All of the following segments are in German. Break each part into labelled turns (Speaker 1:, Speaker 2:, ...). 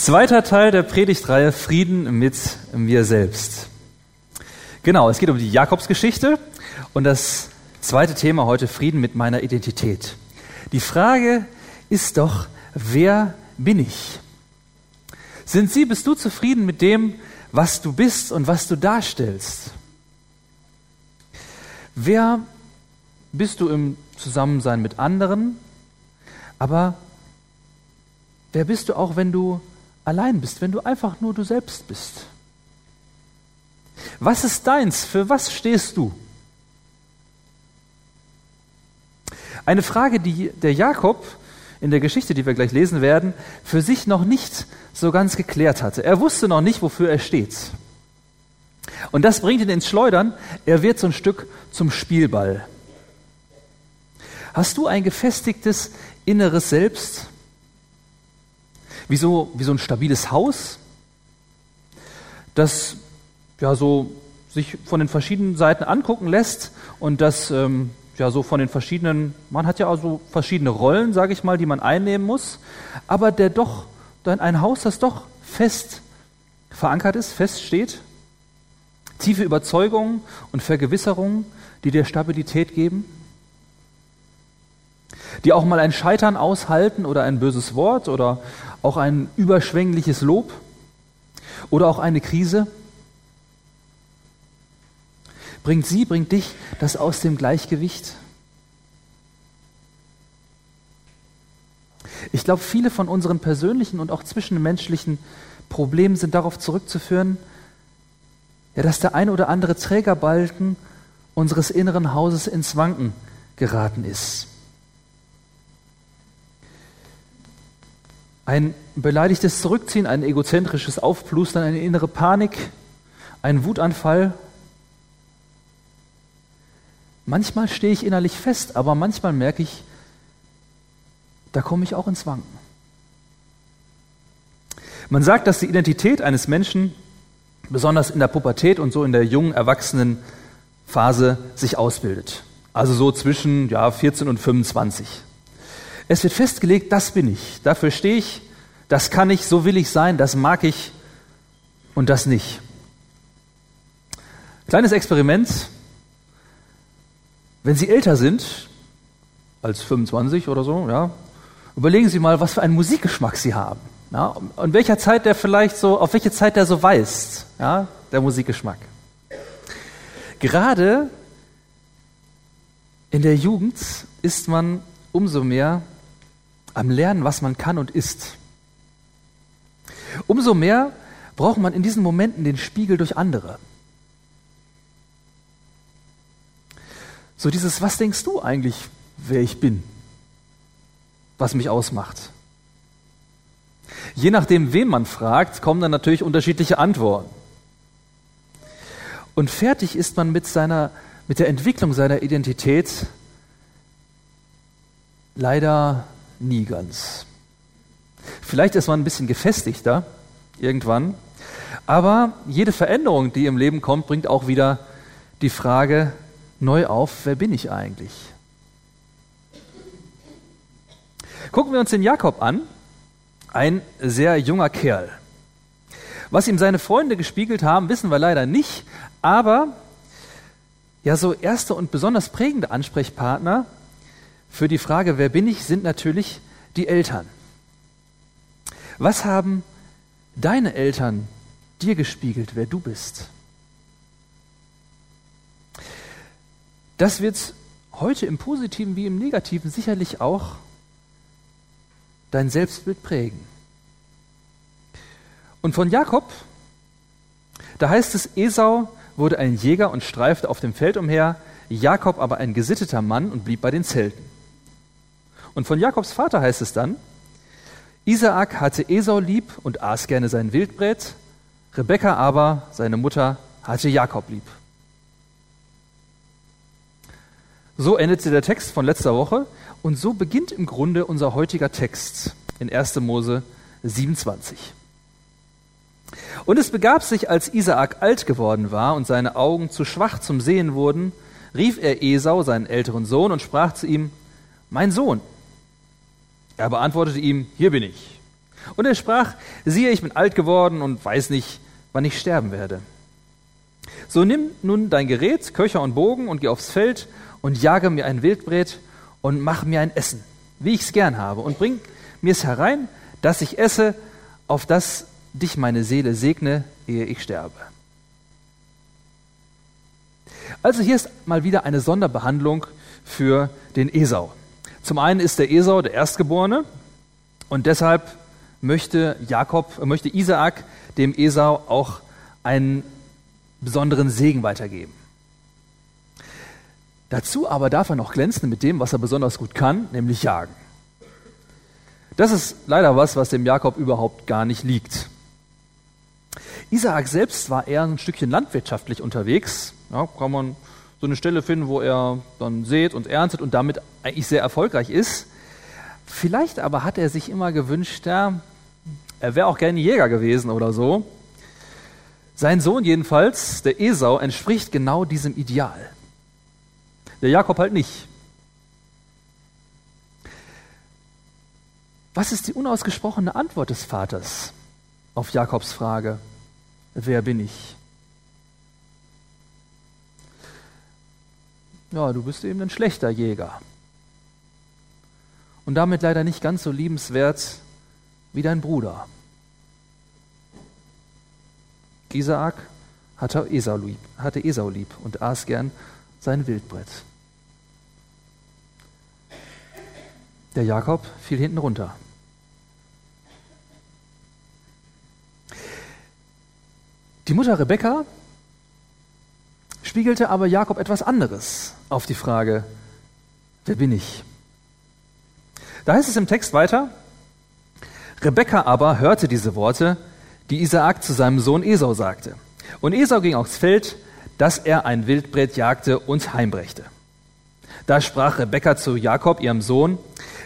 Speaker 1: Zweiter Teil der Predigtreihe Frieden mit mir selbst. Genau, es geht um die Jakobsgeschichte und das zweite Thema heute Frieden mit meiner Identität. Die Frage ist doch, wer bin ich? Sind Sie, bist du zufrieden mit dem, was du bist und was du darstellst? Wer bist du im Zusammensein mit anderen? Aber wer bist du auch, wenn du allein bist, wenn du einfach nur du selbst bist? Was ist deins? Für was stehst du? Eine Frage, die der Jakob in der Geschichte, die wir gleich lesen werden, für sich noch nicht so ganz geklärt hatte. Er wusste noch nicht, wofür er steht. Und das bringt ihn ins Schleudern. Er wird so ein Stück zum Spielball. Hast du ein gefestigtes inneres Selbst? Wie so, wie so ein stabiles Haus, das ja so sich von den verschiedenen Seiten angucken lässt und das ähm, ja so von den verschiedenen, man hat ja also verschiedene Rollen, sage ich mal, die man einnehmen muss, aber der doch dann ein Haus, das doch fest verankert ist, fest steht, tiefe Überzeugungen und Vergewisserungen, die dir Stabilität geben die auch mal ein Scheitern aushalten oder ein böses Wort oder auch ein überschwängliches Lob oder auch eine Krise? Bringt sie, bringt dich das aus dem Gleichgewicht? Ich glaube, viele von unseren persönlichen und auch zwischenmenschlichen Problemen sind darauf zurückzuführen, ja, dass der ein oder andere Trägerbalken unseres inneren Hauses ins Wanken geraten ist. Ein beleidigtes Zurückziehen, ein egozentrisches Aufplustern, eine innere Panik, ein Wutanfall. Manchmal stehe ich innerlich fest, aber manchmal merke ich, da komme ich auch ins Wanken. Man sagt, dass die Identität eines Menschen besonders in der Pubertät und so in der jungen Erwachsenenphase sich ausbildet. Also so zwischen ja, 14 und 25. Es wird festgelegt, das bin ich, dafür stehe ich, das kann ich, so will ich sein, das mag ich und das nicht. Kleines Experiment. Wenn Sie älter sind, als 25 oder so, ja, überlegen Sie mal, was für einen Musikgeschmack Sie haben. Ja, und welcher Zeit der vielleicht so, auf welche Zeit der so weist, ja, der Musikgeschmack. Gerade in der Jugend ist man umso mehr am Lernen, was man kann und ist. Umso mehr braucht man in diesen Momenten den Spiegel durch andere. So dieses, was denkst du eigentlich, wer ich bin? Was mich ausmacht? Je nachdem, wen man fragt, kommen dann natürlich unterschiedliche Antworten. Und fertig ist man mit seiner, mit der Entwicklung seiner Identität leider nie ganz. Vielleicht ist man ein bisschen gefestigter irgendwann, aber jede Veränderung, die im Leben kommt, bringt auch wieder die Frage neu auf, wer bin ich eigentlich? Gucken wir uns den Jakob an, ein sehr junger Kerl. Was ihm seine Freunde gespiegelt haben, wissen wir leider nicht, aber ja, so erste und besonders prägende Ansprechpartner für die Frage, wer bin ich, sind natürlich die Eltern. Was haben deine Eltern dir gespiegelt, wer du bist? Das wird heute im positiven wie im negativen sicherlich auch dein Selbstbild prägen. Und von Jakob, da heißt es, Esau wurde ein Jäger und streifte auf dem Feld umher, Jakob aber ein gesitteter Mann und blieb bei den Zelten. Und von Jakobs Vater heißt es dann, Isaak hatte Esau lieb und aß gerne sein Wildbret, Rebekka aber, seine Mutter, hatte Jakob lieb. So endete der Text von letzter Woche und so beginnt im Grunde unser heutiger Text in 1. Mose 27. Und es begab sich, als Isaak alt geworden war und seine Augen zu schwach zum Sehen wurden, rief er Esau, seinen älteren Sohn, und sprach zu ihm, Mein Sohn. Er beantwortete ihm, hier bin ich. Und er sprach, siehe, ich bin alt geworden und weiß nicht, wann ich sterben werde. So nimm nun dein Gerät, Köcher und Bogen und geh aufs Feld und jage mir ein Wildbret und mach mir ein Essen, wie ich's gern habe, und bring mir's herein, dass ich esse, auf das dich meine Seele segne, ehe ich sterbe. Also hier ist mal wieder eine Sonderbehandlung für den Esau. Zum einen ist der Esau der Erstgeborene und deshalb möchte Jakob, möchte Isaak dem Esau auch einen besonderen Segen weitergeben. Dazu aber darf er noch glänzen mit dem, was er besonders gut kann, nämlich jagen. Das ist leider was, was dem Jakob überhaupt gar nicht liegt. Isaak selbst war eher ein Stückchen landwirtschaftlich unterwegs. Ja, kann man so eine Stelle finden, wo er dann sät und erntet und damit eigentlich sehr erfolgreich ist. Vielleicht aber hat er sich immer gewünscht, ja, er wäre auch gerne Jäger gewesen oder so. Sein Sohn jedenfalls, der Esau, entspricht genau diesem Ideal. Der Jakob halt nicht. Was ist die unausgesprochene Antwort des Vaters auf Jakobs Frage, wer bin ich? Ja, du bist eben ein schlechter Jäger. Und damit leider nicht ganz so liebenswert wie dein Bruder. Isaak hatte Esau lieb, hatte Esau lieb und aß gern sein Wildbrett. Der Jakob fiel hinten runter. Die Mutter Rebekka spiegelte aber Jakob etwas anderes auf die Frage, wer bin ich? Da heißt es im Text weiter, Rebekka aber hörte diese Worte, die Isaak zu seinem Sohn Esau sagte. Und Esau ging aufs Feld, dass er ein Wildbret jagte und heimbrächte. Da sprach Rebekka zu Jakob, ihrem Sohn,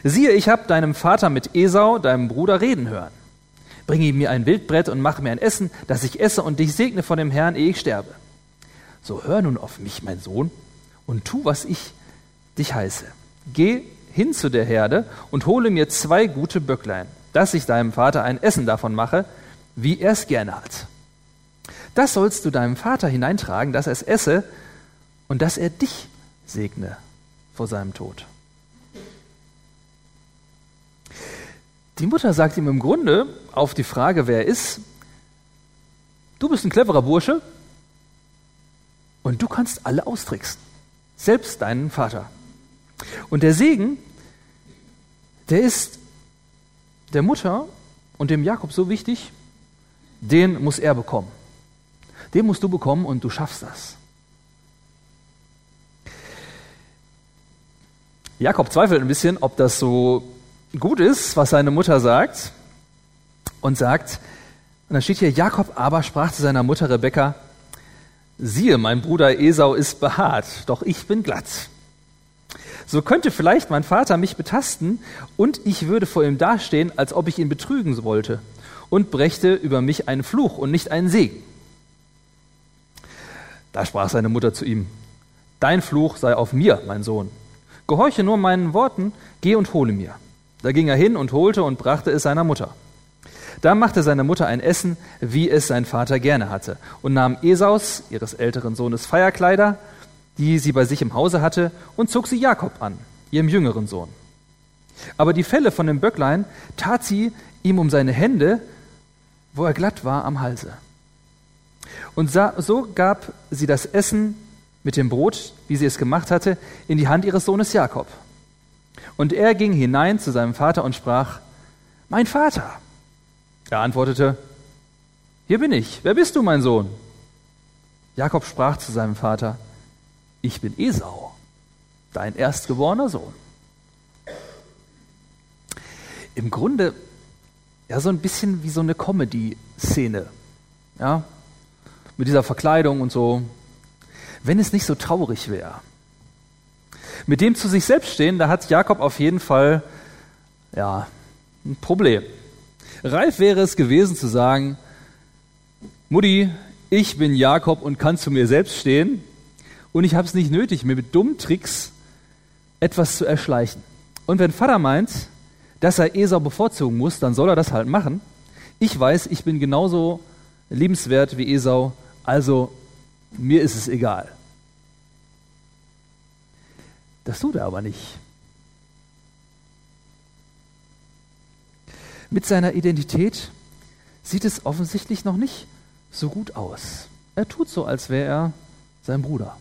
Speaker 1: siehe, ich habe deinem Vater mit Esau, deinem Bruder, reden hören. Bringe mir ein Wildbrett und mache mir ein Essen, dass ich esse und dich segne von dem Herrn, ehe ich sterbe. So hör nun auf mich, mein Sohn, und tu, was ich dich heiße. Geh hin zu der Herde und hole mir zwei gute Böcklein, dass ich deinem Vater ein Essen davon mache, wie er es gerne hat. Das sollst du deinem Vater hineintragen, dass er es esse und dass er dich segne vor seinem Tod. Die Mutter sagt ihm im Grunde auf die Frage, wer er ist, du bist ein cleverer Bursche und du kannst alle austricksen, selbst deinen Vater. Und der Segen, der ist der Mutter und dem Jakob so wichtig, den muss er bekommen. Den musst du bekommen und du schaffst das. Jakob zweifelt ein bisschen, ob das so gut ist, was seine Mutter sagt. Und sagt, und dann steht hier, Jakob aber sprach zu seiner Mutter Rebekka, siehe, mein Bruder Esau ist behaart, doch ich bin glatt. So könnte vielleicht mein Vater mich betasten und ich würde vor ihm dastehen, als ob ich ihn betrügen wollte und brächte über mich einen Fluch und nicht einen Segen. Da sprach seine Mutter zu ihm, Dein Fluch sei auf mir, mein Sohn. Gehorche nur meinen Worten, geh und hole mir. Da ging er hin und holte und brachte es seiner Mutter. Da machte seine Mutter ein Essen, wie es sein Vater gerne hatte, und nahm Esaus, ihres älteren Sohnes, Feierkleider, die sie bei sich im Hause hatte, und zog sie Jakob an, ihrem jüngeren Sohn. Aber die Felle von dem Böcklein tat sie ihm um seine Hände wo er glatt war am Halse. Und so gab sie das Essen mit dem Brot, wie sie es gemacht hatte, in die Hand ihres Sohnes Jakob. Und er ging hinein zu seinem Vater und sprach, Mein Vater. Er antwortete, Hier bin ich. Wer bist du, mein Sohn? Jakob sprach zu seinem Vater, Ich bin Esau, dein erstgeborener Sohn. Im Grunde ja, so ein bisschen wie so eine Comedy-Szene. Ja, mit dieser Verkleidung und so. Wenn es nicht so traurig wäre. Mit dem zu sich selbst stehen, da hat Jakob auf jeden Fall, ja, ein Problem. Reif wäre es gewesen zu sagen, Mutti, ich bin Jakob und kann zu mir selbst stehen und ich habe es nicht nötig, mir mit dummen Tricks etwas zu erschleichen. Und wenn Vater meint, dass er Esau bevorzugen muss, dann soll er das halt machen. Ich weiß, ich bin genauso liebenswert wie Esau, also mir ist es egal. Das tut er aber nicht. Mit seiner Identität sieht es offensichtlich noch nicht so gut aus. Er tut so, als wäre er sein Bruder.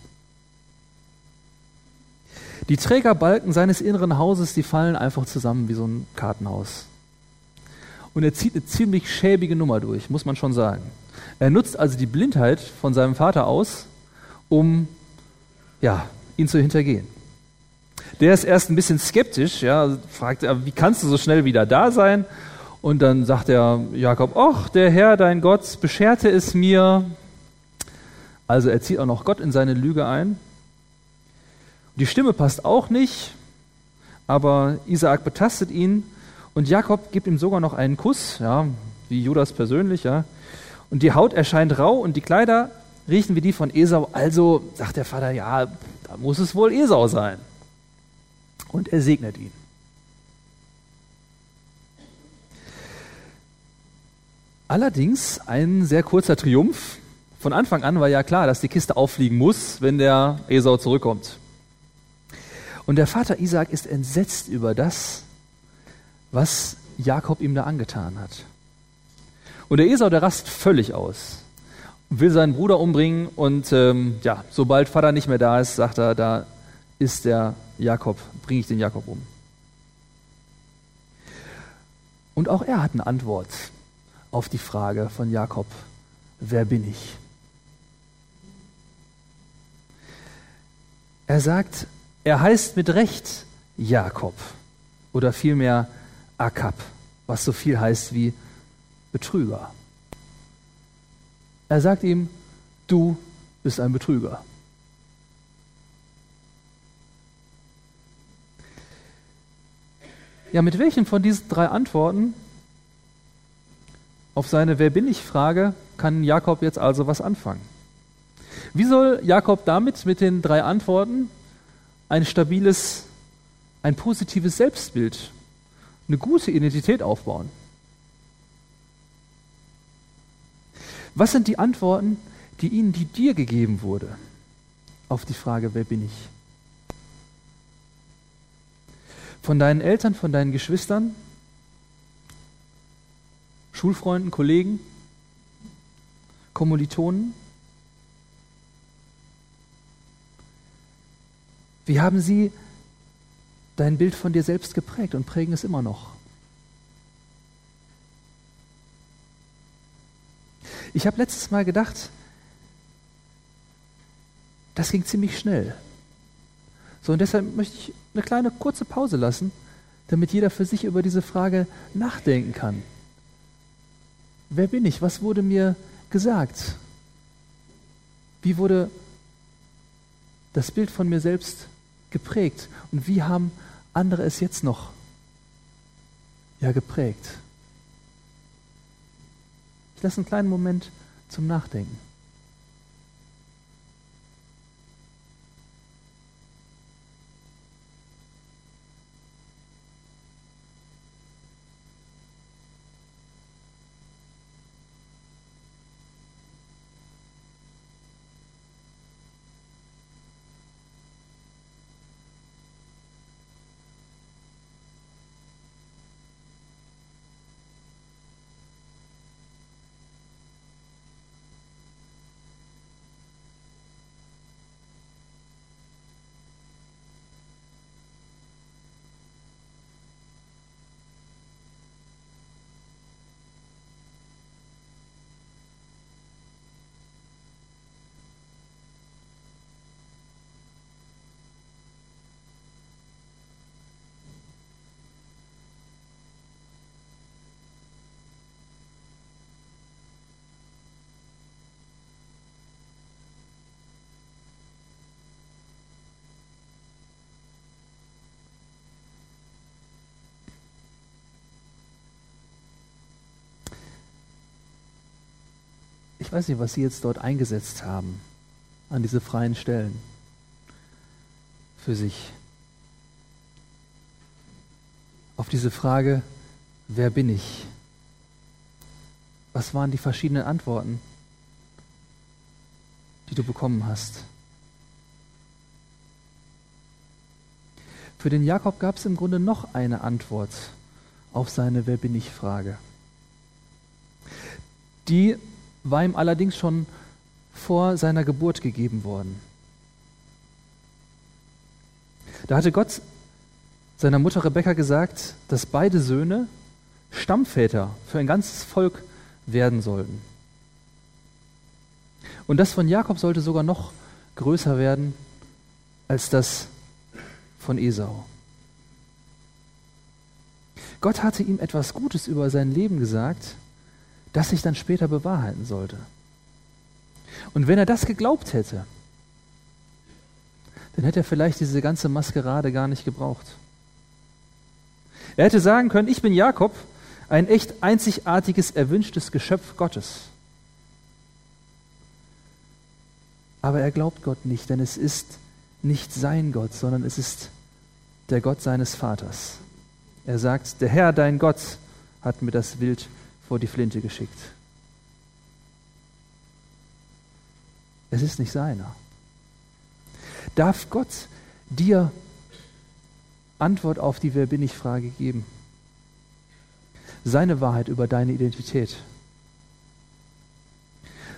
Speaker 1: Die Trägerbalken seines inneren Hauses, die fallen einfach zusammen wie so ein Kartenhaus. Und er zieht eine ziemlich schäbige Nummer durch, muss man schon sagen. Er nutzt also die Blindheit von seinem Vater aus, um ja, ihn zu hintergehen. Der ist erst ein bisschen skeptisch, ja, fragt er, wie kannst du so schnell wieder da sein? Und dann sagt er Jakob, ach, der Herr, dein Gott, bescherte es mir. Also er zieht auch noch Gott in seine Lüge ein. Die Stimme passt auch nicht, aber Isaak betastet ihn und Jakob gibt ihm sogar noch einen Kuss, ja, wie Judas persönlich, ja. Und die Haut erscheint rau und die Kleider riechen wie die von Esau. Also sagt der Vater, ja, da muss es wohl Esau sein. Und er segnet ihn. Allerdings ein sehr kurzer Triumph. Von Anfang an war ja klar, dass die Kiste auffliegen muss, wenn der Esau zurückkommt. Und der Vater Isaac ist entsetzt über das, was Jakob ihm da angetan hat. Und der Esau, der rast völlig aus, will seinen Bruder umbringen und ähm, ja, sobald Vater nicht mehr da ist, sagt er, da ist der Jakob, bringe ich den Jakob um. Und auch er hat eine Antwort auf die Frage von Jakob, wer bin ich? Er sagt, er heißt mit Recht Jakob oder vielmehr Akab, was so viel heißt wie Betrüger. Er sagt ihm, du bist ein Betrüger. Ja, mit welchen von diesen drei Antworten auf seine Wer bin ich Frage kann Jakob jetzt also was anfangen? Wie soll Jakob damit mit den drei Antworten ein stabiles, ein positives Selbstbild, eine gute Identität aufbauen? Was sind die Antworten, die ihnen, die dir gegeben wurde, auf die Frage, wer bin ich? Von deinen Eltern, von deinen Geschwistern, Schulfreunden, Kollegen, Kommilitonen? Wie haben sie dein Bild von dir selbst geprägt und prägen es immer noch? Ich habe letztes Mal gedacht, das ging ziemlich schnell. So, und deshalb möchte ich eine kleine kurze Pause lassen, damit jeder für sich über diese Frage nachdenken kann. Wer bin ich? Was wurde mir gesagt? Wie wurde das Bild von mir selbst geprägt? Und wie haben andere es jetzt noch ja geprägt? Ich lasse einen kleinen Moment zum Nachdenken. Weiß nicht, was Sie jetzt dort eingesetzt haben, an diese freien Stellen für sich. auf diese Frage, wer bin ich? Was waren die verschiedenen Antworten, die du bekommen hast? Für den Jakob gab es im Grunde noch eine Antwort auf seine Wer bin ich Frage. Die war ihm allerdings schon vor seiner Geburt gegeben worden. Da hatte Gott seiner Mutter Rebekka gesagt, dass beide Söhne Stammväter für ein ganzes Volk werden sollten. Und das von Jakob sollte sogar noch größer werden als das von Esau. Gott hatte ihm etwas Gutes über sein Leben gesagt, das sich dann später bewahrheiten sollte. Und wenn er das geglaubt hätte, dann hätte er vielleicht diese ganze Maskerade gar nicht gebraucht. Er hätte sagen können, ich bin Jakob, ein echt einzigartiges, erwünschtes Geschöpf Gottes. Aber er glaubt Gott nicht, denn es ist nicht sein Gott, sondern es ist der Gott seines Vaters. Er sagt, der Herr, dein Gott, hat mir das Wild vor die Flinte geschickt. Es ist nicht seiner. Darf Gott dir Antwort auf die Wer bin ich Frage geben? Seine Wahrheit über deine Identität.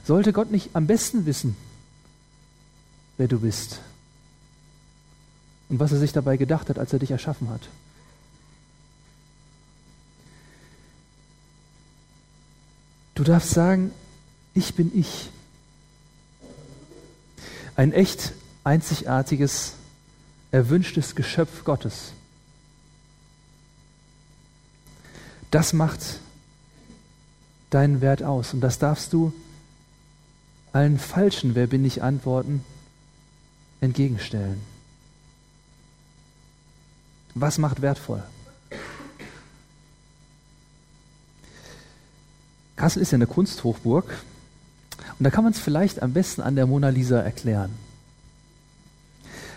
Speaker 1: Sollte Gott nicht am besten wissen, wer du bist und was er sich dabei gedacht hat, als er dich erschaffen hat? Du darfst sagen, ich bin ich. Ein echt einzigartiges, erwünschtes Geschöpf Gottes. Das macht deinen Wert aus und das darfst du allen falschen Wer bin ich Antworten entgegenstellen. Was macht wertvoll? Kassel ist ja eine Kunsthochburg und da kann man es vielleicht am besten an der Mona Lisa erklären.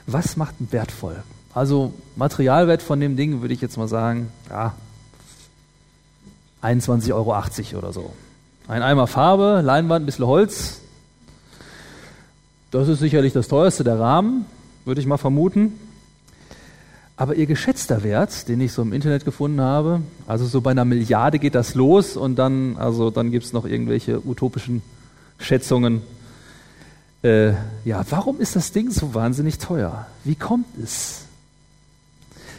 Speaker 1: Was macht wertvoll? Also Materialwert von dem Ding würde ich jetzt mal sagen, ja, 21,80 Euro oder so. Ein Eimer Farbe, Leinwand, ein bisschen Holz. Das ist sicherlich das teuerste der Rahmen, würde ich mal vermuten. Aber ihr geschätzter Wert, den ich so im Internet gefunden habe, also so bei einer Milliarde geht das los und dann, also dann gibt es noch irgendwelche utopischen Schätzungen. Äh, ja, warum ist das Ding so wahnsinnig teuer? Wie kommt es,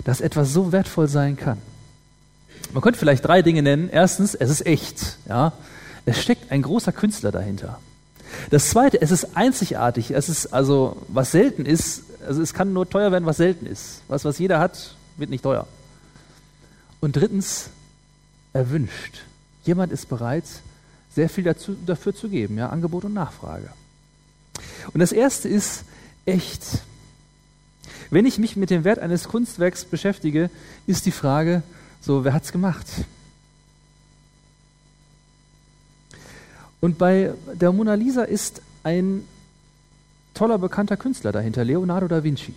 Speaker 1: dass etwas so wertvoll sein kann? Man könnte vielleicht drei Dinge nennen. Erstens, es ist echt. Ja? Es steckt ein großer Künstler dahinter. Das zweite, es ist einzigartig. Es ist also, was selten ist, also es kann nur teuer werden, was selten ist. Was, was jeder hat, wird nicht teuer. Und drittens, erwünscht. Jemand ist bereit, sehr viel dazu, dafür zu geben, ja, Angebot und Nachfrage. Und das erste ist echt. Wenn ich mich mit dem Wert eines Kunstwerks beschäftige, ist die Frage, so, wer hat's gemacht? Und bei der Mona Lisa ist ein toller bekannter Künstler dahinter, Leonardo da Vinci.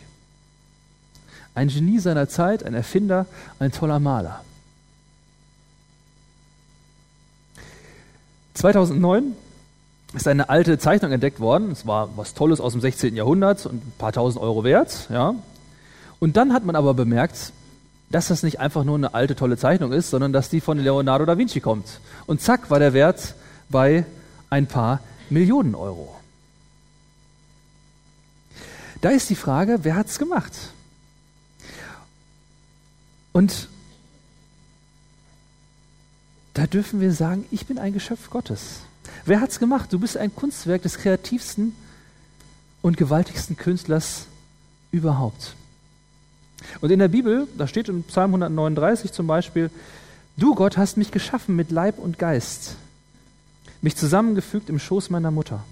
Speaker 1: Ein Genie seiner Zeit, ein Erfinder, ein toller Maler. 2009 ist eine alte Zeichnung entdeckt worden. Es war was Tolles aus dem 16. Jahrhundert und ein paar tausend Euro wert. Ja. Und dann hat man aber bemerkt, dass das nicht einfach nur eine alte, tolle Zeichnung ist, sondern dass die von Leonardo da Vinci kommt. Und zack war der Wert bei ein paar Millionen Euro. Da ist die Frage, wer hat es gemacht? Und da dürfen wir sagen, ich bin ein Geschöpf Gottes. Wer hat es gemacht? Du bist ein Kunstwerk des kreativsten und gewaltigsten Künstlers überhaupt. Und in der Bibel, da steht in Psalm 139 zum Beispiel, du Gott hast mich geschaffen mit Leib und Geist, mich zusammengefügt im Schoß meiner Mutter.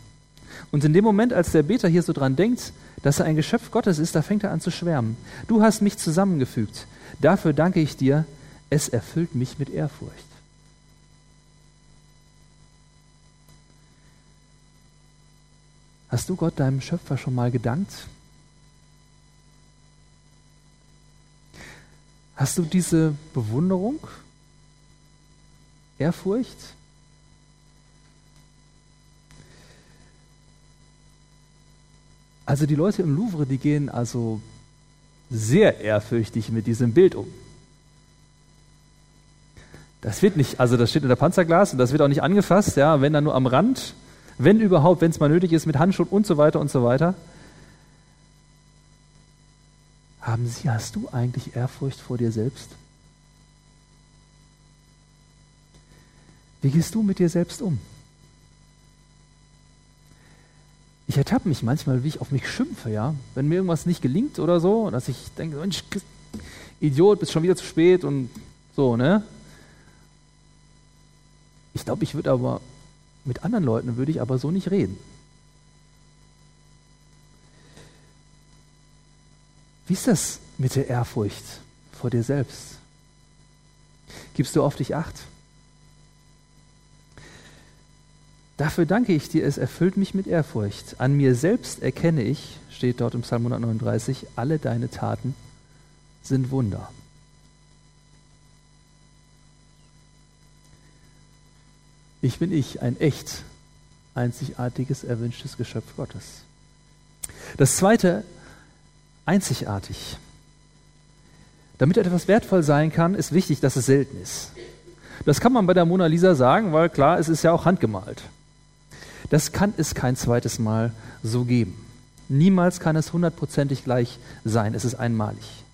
Speaker 1: Und in dem Moment, als der Beter hier so dran denkt, dass er ein Geschöpf Gottes ist, da fängt er an zu schwärmen. Du hast mich zusammengefügt. Dafür danke ich dir. Es erfüllt mich mit Ehrfurcht. Hast du Gott, deinem Schöpfer, schon mal gedankt? Hast du diese Bewunderung, Ehrfurcht? Also die Leute im Louvre, die gehen also sehr ehrfürchtig mit diesem Bild um. Das wird nicht, also das steht unter Panzerglas und das wird auch nicht angefasst, ja, wenn dann nur am Rand, wenn überhaupt, wenn es mal nötig ist, mit Handschuhen und so weiter und so weiter. Haben Sie, hast du eigentlich Ehrfurcht vor dir selbst? Wie gehst du mit dir selbst um? Ich ertappe mich manchmal, wie ich auf mich schimpfe, ja. Wenn mir irgendwas nicht gelingt oder so, dass ich denke, Mensch, Idiot, bist schon wieder zu spät und so, ne? Ich glaube, ich würde aber mit anderen Leuten würde ich aber so nicht reden. Wie ist das mit der Ehrfurcht vor dir selbst? Gibst du auf dich acht? Dafür danke ich dir, es erfüllt mich mit Ehrfurcht. An mir selbst erkenne ich, steht dort im Psalm 139, alle deine Taten sind Wunder. Ich bin ich, ein echt einzigartiges, erwünschtes Geschöpf Gottes. Das zweite, einzigartig. Damit etwas wertvoll sein kann, ist wichtig, dass es selten ist. Das kann man bei der Mona Lisa sagen, weil klar, es ist ja auch handgemalt. Das kann es kein zweites Mal so geben. Niemals kann es hundertprozentig gleich sein. Es ist einmalig.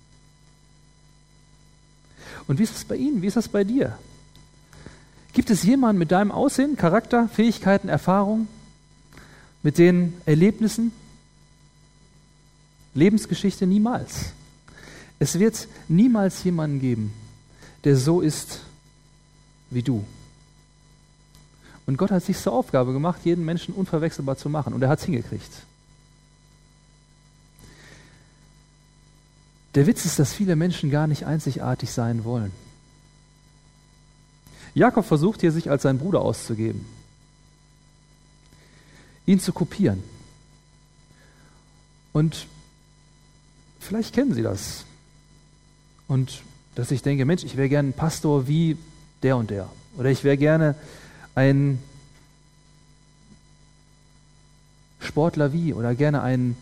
Speaker 1: Und wie ist es bei Ihnen? Wie ist das bei dir? Gibt es jemanden mit deinem Aussehen, Charakter, Fähigkeiten, Erfahrungen, mit den Erlebnissen? Lebensgeschichte niemals. Es wird niemals jemanden geben, der so ist wie du. Und Gott hat sich zur Aufgabe gemacht, jeden Menschen unverwechselbar zu machen. Und er hat es hingekriegt. Der Witz ist, dass viele Menschen gar nicht einzigartig sein wollen. Jakob versucht hier, sich als sein Bruder auszugeben, ihn zu kopieren. Und vielleicht kennen Sie das. Und dass ich denke, Mensch, ich wäre gerne ein Pastor wie der und der. Oder ich wäre gerne ein Sportler wie oder gerne ein,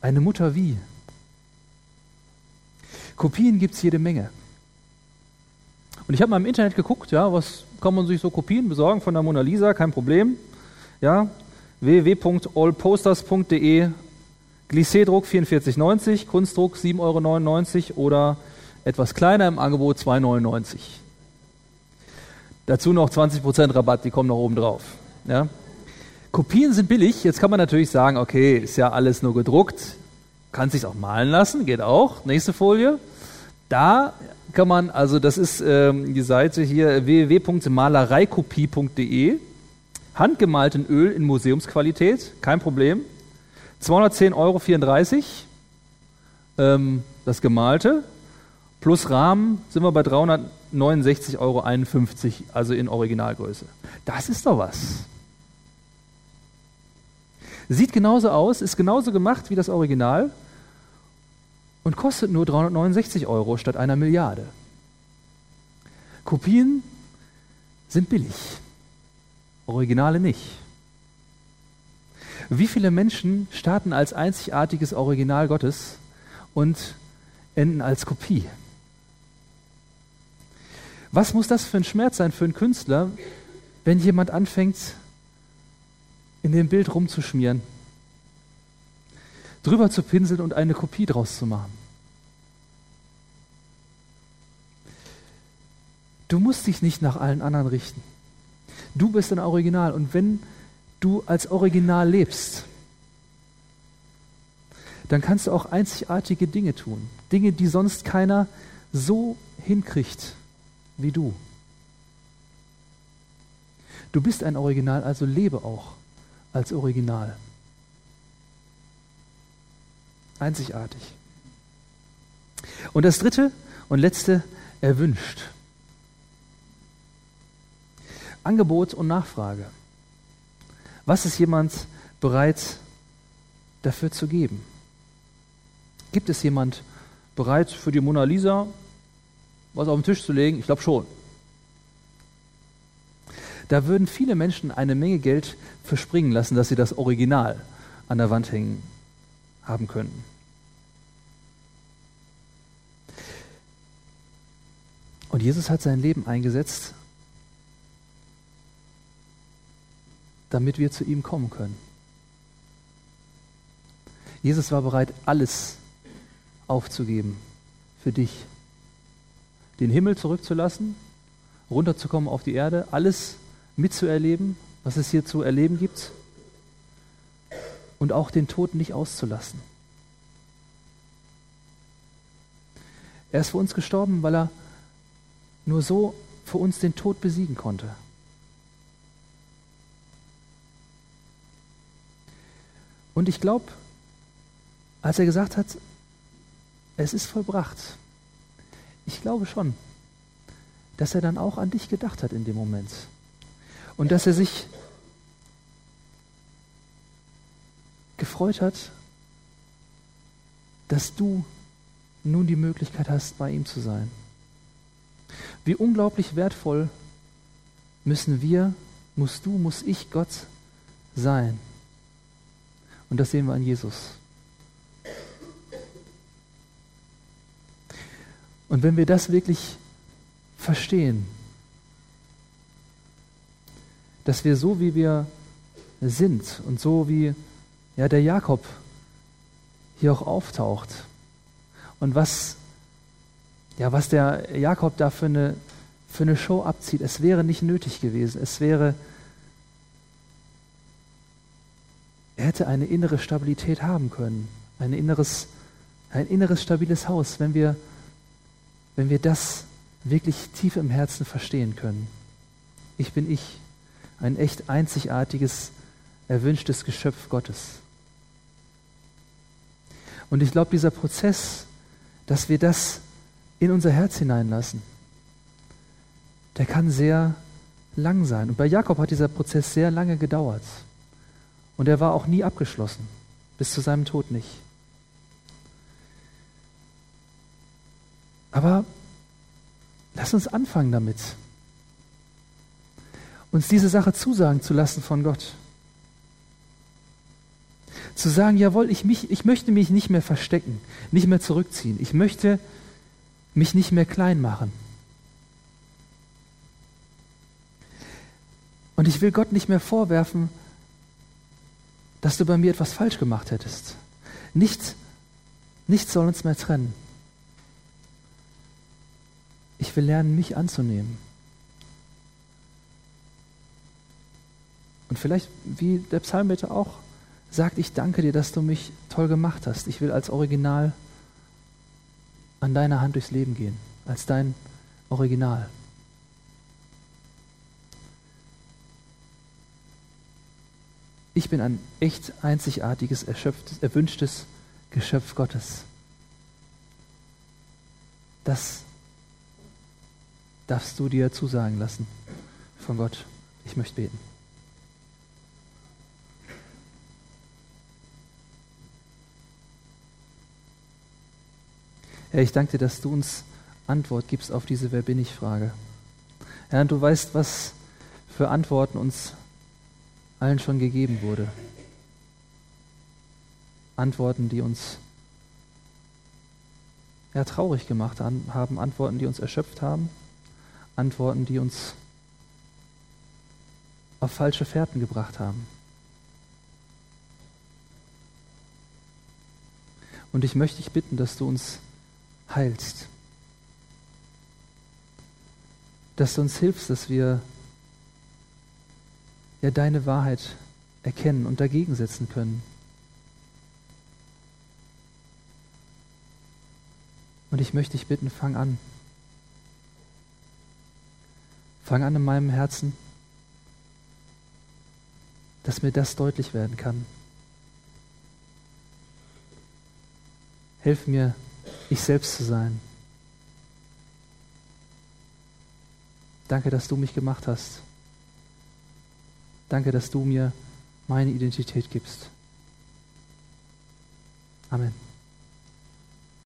Speaker 1: eine Mutter wie. Kopien gibt es jede Menge. Und ich habe mal im Internet geguckt, ja, was kann man sich so Kopien besorgen von der Mona Lisa, kein Problem. Ja, www.allposters.de Glissé-Druck 44,90, Kunstdruck 7,99 Euro oder etwas kleiner im Angebot 2,99 Euro. Dazu noch 20% Rabatt, die kommen noch oben drauf. Ja. Kopien sind billig. Jetzt kann man natürlich sagen, okay, ist ja alles nur gedruckt, kann sich auch malen lassen, geht auch. Nächste Folie. Da kann man, also das ist ähm, die Seite hier www.malereikopie.de. Handgemalten Öl in Museumsqualität, kein Problem. 210,34 Euro ähm, das Gemalte. Plus Rahmen sind wir bei 369,51 Euro, also in Originalgröße. Das ist doch was. Sieht genauso aus, ist genauso gemacht wie das Original und kostet nur 369 Euro statt einer Milliarde. Kopien sind billig, Originale nicht. Wie viele Menschen starten als einzigartiges Original Gottes und enden als Kopie? Was muss das für ein Schmerz sein für einen Künstler, wenn jemand anfängt, in dem Bild rumzuschmieren, drüber zu pinseln und eine Kopie draus zu machen? Du musst dich nicht nach allen anderen richten. Du bist ein Original und wenn du als Original lebst, dann kannst du auch einzigartige Dinge tun. Dinge, die sonst keiner so hinkriegt wie du. Du bist ein Original, also lebe auch als Original. Einzigartig. Und das dritte und letzte, erwünscht. Angebot und Nachfrage. Was ist jemand bereit dafür zu geben? Gibt es jemand bereit für die Mona Lisa was auf den Tisch zu legen? Ich glaube schon. Da würden viele Menschen eine Menge Geld verspringen lassen, dass sie das Original an der Wand hängen haben könnten. Und Jesus hat sein Leben eingesetzt, damit wir zu ihm kommen können. Jesus war bereit, alles aufzugeben für dich. Den Himmel zurückzulassen, runterzukommen auf die Erde, alles mitzuerleben, was es hier zu erleben gibt und auch den Tod nicht auszulassen. Er ist für uns gestorben, weil er nur so für uns den Tod besiegen konnte. Und ich glaube, als er gesagt hat, es ist vollbracht, ich glaube schon, dass er dann auch an dich gedacht hat in dem Moment. Und dass er sich gefreut hat, dass du nun die Möglichkeit hast, bei ihm zu sein. Wie unglaublich wertvoll müssen wir, musst du, muss ich Gott sein. Und das sehen wir an Jesus. Und wenn wir das wirklich verstehen, dass wir so wie wir sind und so wie ja, der Jakob hier auch auftaucht und was ja, was der Jakob da für eine, für eine Show abzieht, es wäre nicht nötig gewesen. Es wäre, er hätte eine innere Stabilität haben können, ein inneres, ein inneres stabiles Haus, wenn wir, wenn wir das wirklich tief im Herzen verstehen können. Ich bin ich, ein echt einzigartiges, erwünschtes Geschöpf Gottes. Und ich glaube, dieser Prozess, dass wir das in unser Herz hineinlassen, der kann sehr lang sein. Und bei Jakob hat dieser Prozess sehr lange gedauert. Und er war auch nie abgeschlossen, bis zu seinem Tod nicht. Aber lass uns anfangen damit, uns diese Sache zusagen zu lassen von Gott. Zu sagen, jawohl, ich, mich, ich möchte mich nicht mehr verstecken, nicht mehr zurückziehen. Ich möchte mich nicht mehr klein machen. Und ich will Gott nicht mehr vorwerfen, dass du bei mir etwas falsch gemacht hättest. Nichts, nichts soll uns mehr trennen. Ich will lernen, mich anzunehmen. Und vielleicht, wie der Psalmbeter auch sagt, ich danke dir, dass du mich toll gemacht hast. Ich will als Original an deiner Hand durchs Leben gehen, als dein Original. Ich bin ein echt einzigartiges, erwünschtes Geschöpf Gottes. Das darfst du dir zusagen lassen von Gott. Ich möchte beten. Herr, ich danke dir, dass du uns Antwort gibst auf diese Wer bin ich Frage. Herr, du weißt, was für Antworten uns allen schon gegeben wurde. Antworten, die uns ja, traurig gemacht haben, Antworten, die uns erschöpft haben, Antworten, die uns auf falsche Fährten gebracht haben. Und ich möchte dich bitten, dass du uns heilst. Dass du uns hilfst, dass wir ja deine Wahrheit erkennen und dagegen setzen können. Und ich möchte dich bitten, fang an. Fang an in meinem Herzen, dass mir das deutlich werden kann. Hilf mir, ich selbst zu sein. Danke, dass du mich gemacht hast. Danke, dass du mir meine Identität gibst. Amen.